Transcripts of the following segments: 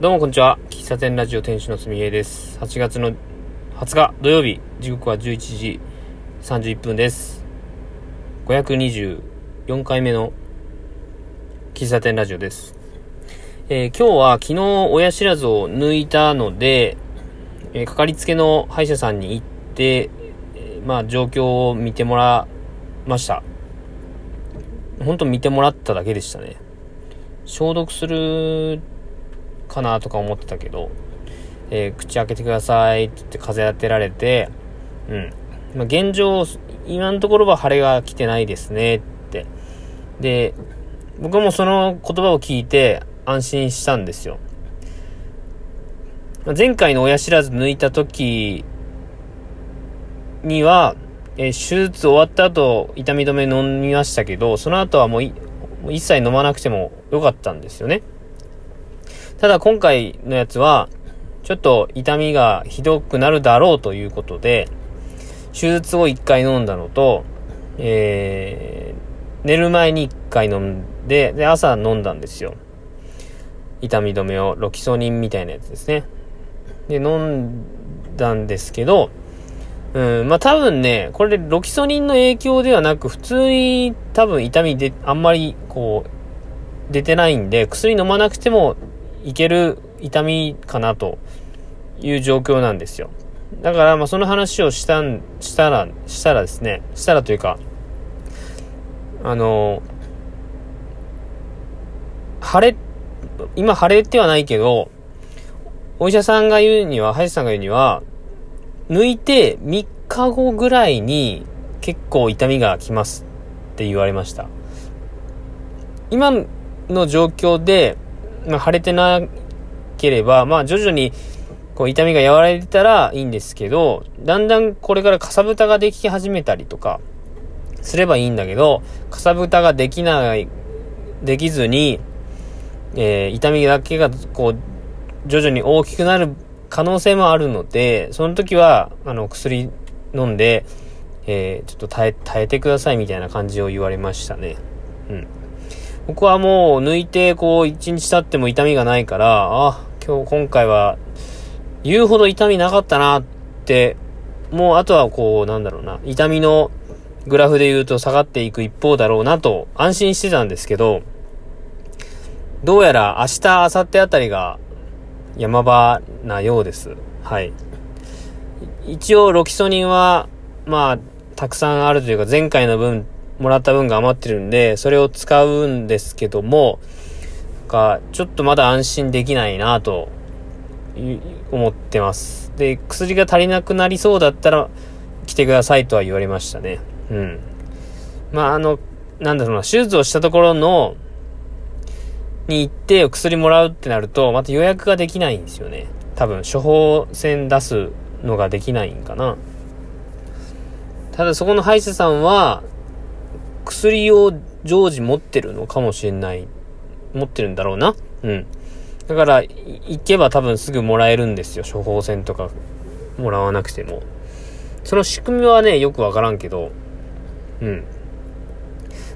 どうもこんにちは。喫茶店ラジオ店主のすみえです。8月の20日土曜日、時刻は11時31分です。524回目の喫茶店ラジオです。えー今日は昨日親知らずを抜いたので、えーかかりつけの歯医者さんに行って、えまあ状況を見てもらいました。本当見てもらっただけでしたね。消毒するかなとか思ってたけど、えー口開けてくださいって言って風当てられて、うん。まあ、現状、今のところは腫れが来てないですねって。で、僕もその言葉を聞いて安心したんですよ。ま前回の親知らず抜いた時には、えー手術終わった後、痛み止め飲みましたけど、その後はもうもう一切飲まなくてもよかったんですよね。ただ今回のやつは、ちょっと痛みがひどくなるだろうということで、手術を1回飲んだのと、えー、寝る前に1回飲んで、で、朝飲んだんですよ。痛み止めを、ロキソニンみたいなやつですね。で、飲んだんですけど、うん、まあ多分ね、これロキソニンの影響ではなく、普通に多分痛みで、あんまりこう、出てないんで、薬飲まなくてもいける痛みかなという状況なんですよ。だから、まあその話をしたん、したら、したらですね、したらというか、あの、腫れ、今腫れてはないけど、お医者さんが言うには、歯医者さんが言うには、抜いて3日後ぐらいに結構痛みがきますって言われました。今の状況で、まあ、腫れてなければ、まあ徐々にこう痛みが和らいでたらいいんですけど、だんだんこれからかさぶたができ始めたりとかすればいいんだけど、かさぶたができない、できずに、えー痛みだけがこう徐々に大きくなる可能性もあるので、その時は、あの、薬飲んで、えーちょっと耐え、耐えてくださいみたいな感じを言われましたね。うん。僕はもう抜いて、こう、一日経っても痛みがないから、あ、今日、今回は、言うほど痛みなかったなって、もうあとはこう、なんだろうな、痛みのグラフで言うと下がっていく一方だろうなと安心してたんですけど、どうやら明日、明後日あたりが山場なようです。はい。一応、ロキソニンは、まあ、たくさんあるというか、前回の分、もらった分が余ってるんで、それを使うんですけども、か、ちょっとまだ安心できないなと、思ってます。で、薬が足りなくなりそうだったら、来てくださいとは言われましたね。うん。まあ、あの、なんだろうな、手術をしたところの、に行って薬もらうってなると、また予約ができないんですよね。多分、処方箋出すのができないんかな。ただそこの歯医者さんは、薬を常時持ってるのかもしれない。持ってるんだろうな。うん。だから、行けば多分すぐもらえるんですよ。処方箋とかもらわなくても。その仕組みはね、よくわからんけど、うん。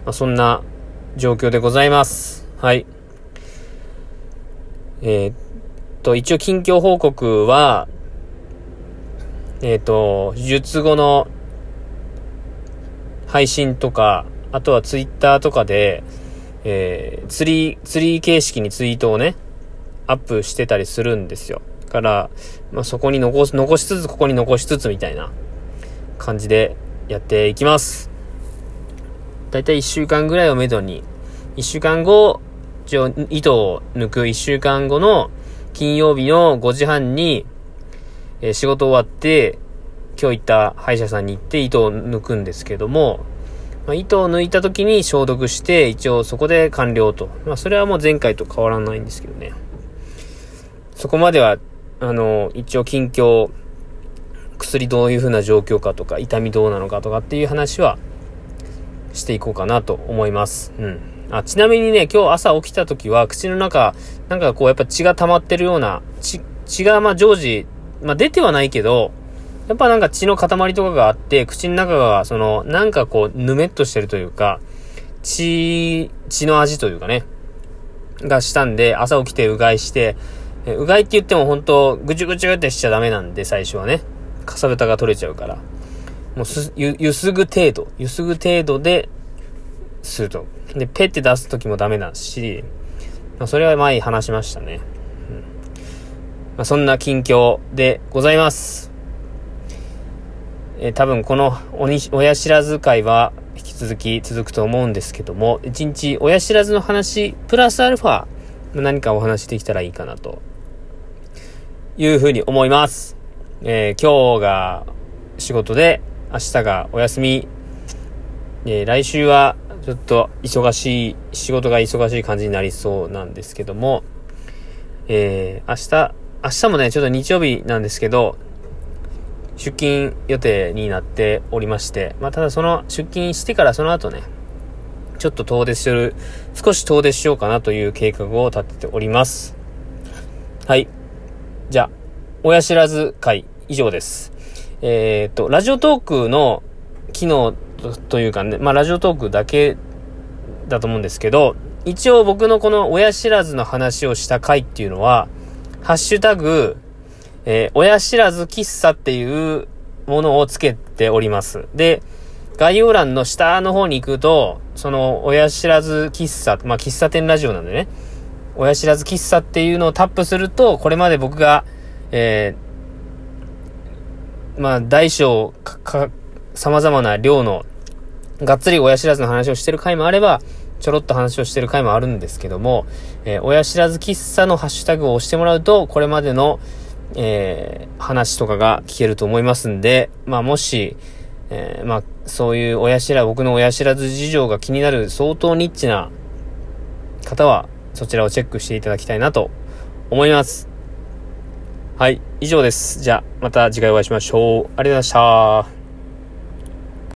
まあ、そんな状況でございます。はい。えーっと、一応近況報告は、えーっと、術後の配信とか、あとはツイッターとかで、えー、ツリー、ツリー形式にツイートをね、アップしてたりするんですよ。から、まあ、そこに残す、残しつつ、ここに残しつつみたいな感じでやっていきます。だいたい1週間ぐらいをめどに、1週間後、一応、糸を抜く1週間後の金曜日の5時半に、えー仕事終わって、今日行った歯医者さんに行って糸を抜くんですけども、まあ、糸を抜いた時に消毒して、一応そこで完了と。まあ、それはもう前回と変わらないんですけどね。そこまでは、あの、一応近況、薬どういう風な状況かとか、痛みどうなのかとかっていう話はしていこうかなと思います。うん。あ、ちなみにね、今日朝起きた時は、口の中、なんかこう、やっぱ血が溜まってるような、血、血がまあ常時、まあ出てはないけど、やっぱなんか血の塊とかがあって、口の中が、その、なんかこう、ぬめっとしてるというか、血、血の味というかね、がしたんで、朝起きてうがいして、うがいって言っても本当ぐちゅぐちゅってしちゃダメなんで、最初はね。かさぶたが取れちゃうから。もうす、ゆ、ゆすぐ程度。ゆすぐ程度で、すると。で、ペって出すときもダメだし、まあ、それは前に話しましたね。うんまあ、そんな近況でございます。え、多分この親知らず会は引き続き続くと思うんですけども、一日親知らずの話、プラスアルファ、何かお話できたらいいかなと、いうふうに思います。えー、今日が仕事で、明日がお休み、えー、来週はちょっと忙しい、仕事が忙しい感じになりそうなんですけども、えー、明日、明日もね、ちょっと日曜日なんですけど、出勤予定になっておりまして、まあ、ただその出勤してからその後ね、ちょっと遠出する、少し遠出しようかなという計画を立てております。はい。じゃあ、親知らず会以上です。えー、っと、ラジオトークの機能というかね、まあラジオトークだけだと思うんですけど、一応僕のこの親知らずの話をした回っていうのは、ハッシュタグ、えー、親知らず喫茶っていうものをつけております。で、概要欄の下の方に行くと、その、親知らず喫茶、まあ、喫茶店ラジオなんでね、親知らず喫茶っていうのをタップすると、これまで僕が、えー、まあ、大小、か、か様々な量の、がっつり親知らずの話をしてる回もあれば、ちょろっと話をしてる回もあるんですけども、えー、親知らず喫茶のハッシュタグを押してもらうと、これまでの、えー、話とかが聞けると思いますんで、まあもし、えー、まあそういう親知ら、僕の親知らず事情が気になる相当ニッチな方は、そちらをチェックしていただきたいなと思います。はい、以上です。じゃあ、また次回お会いしましょう。ありがとうございました。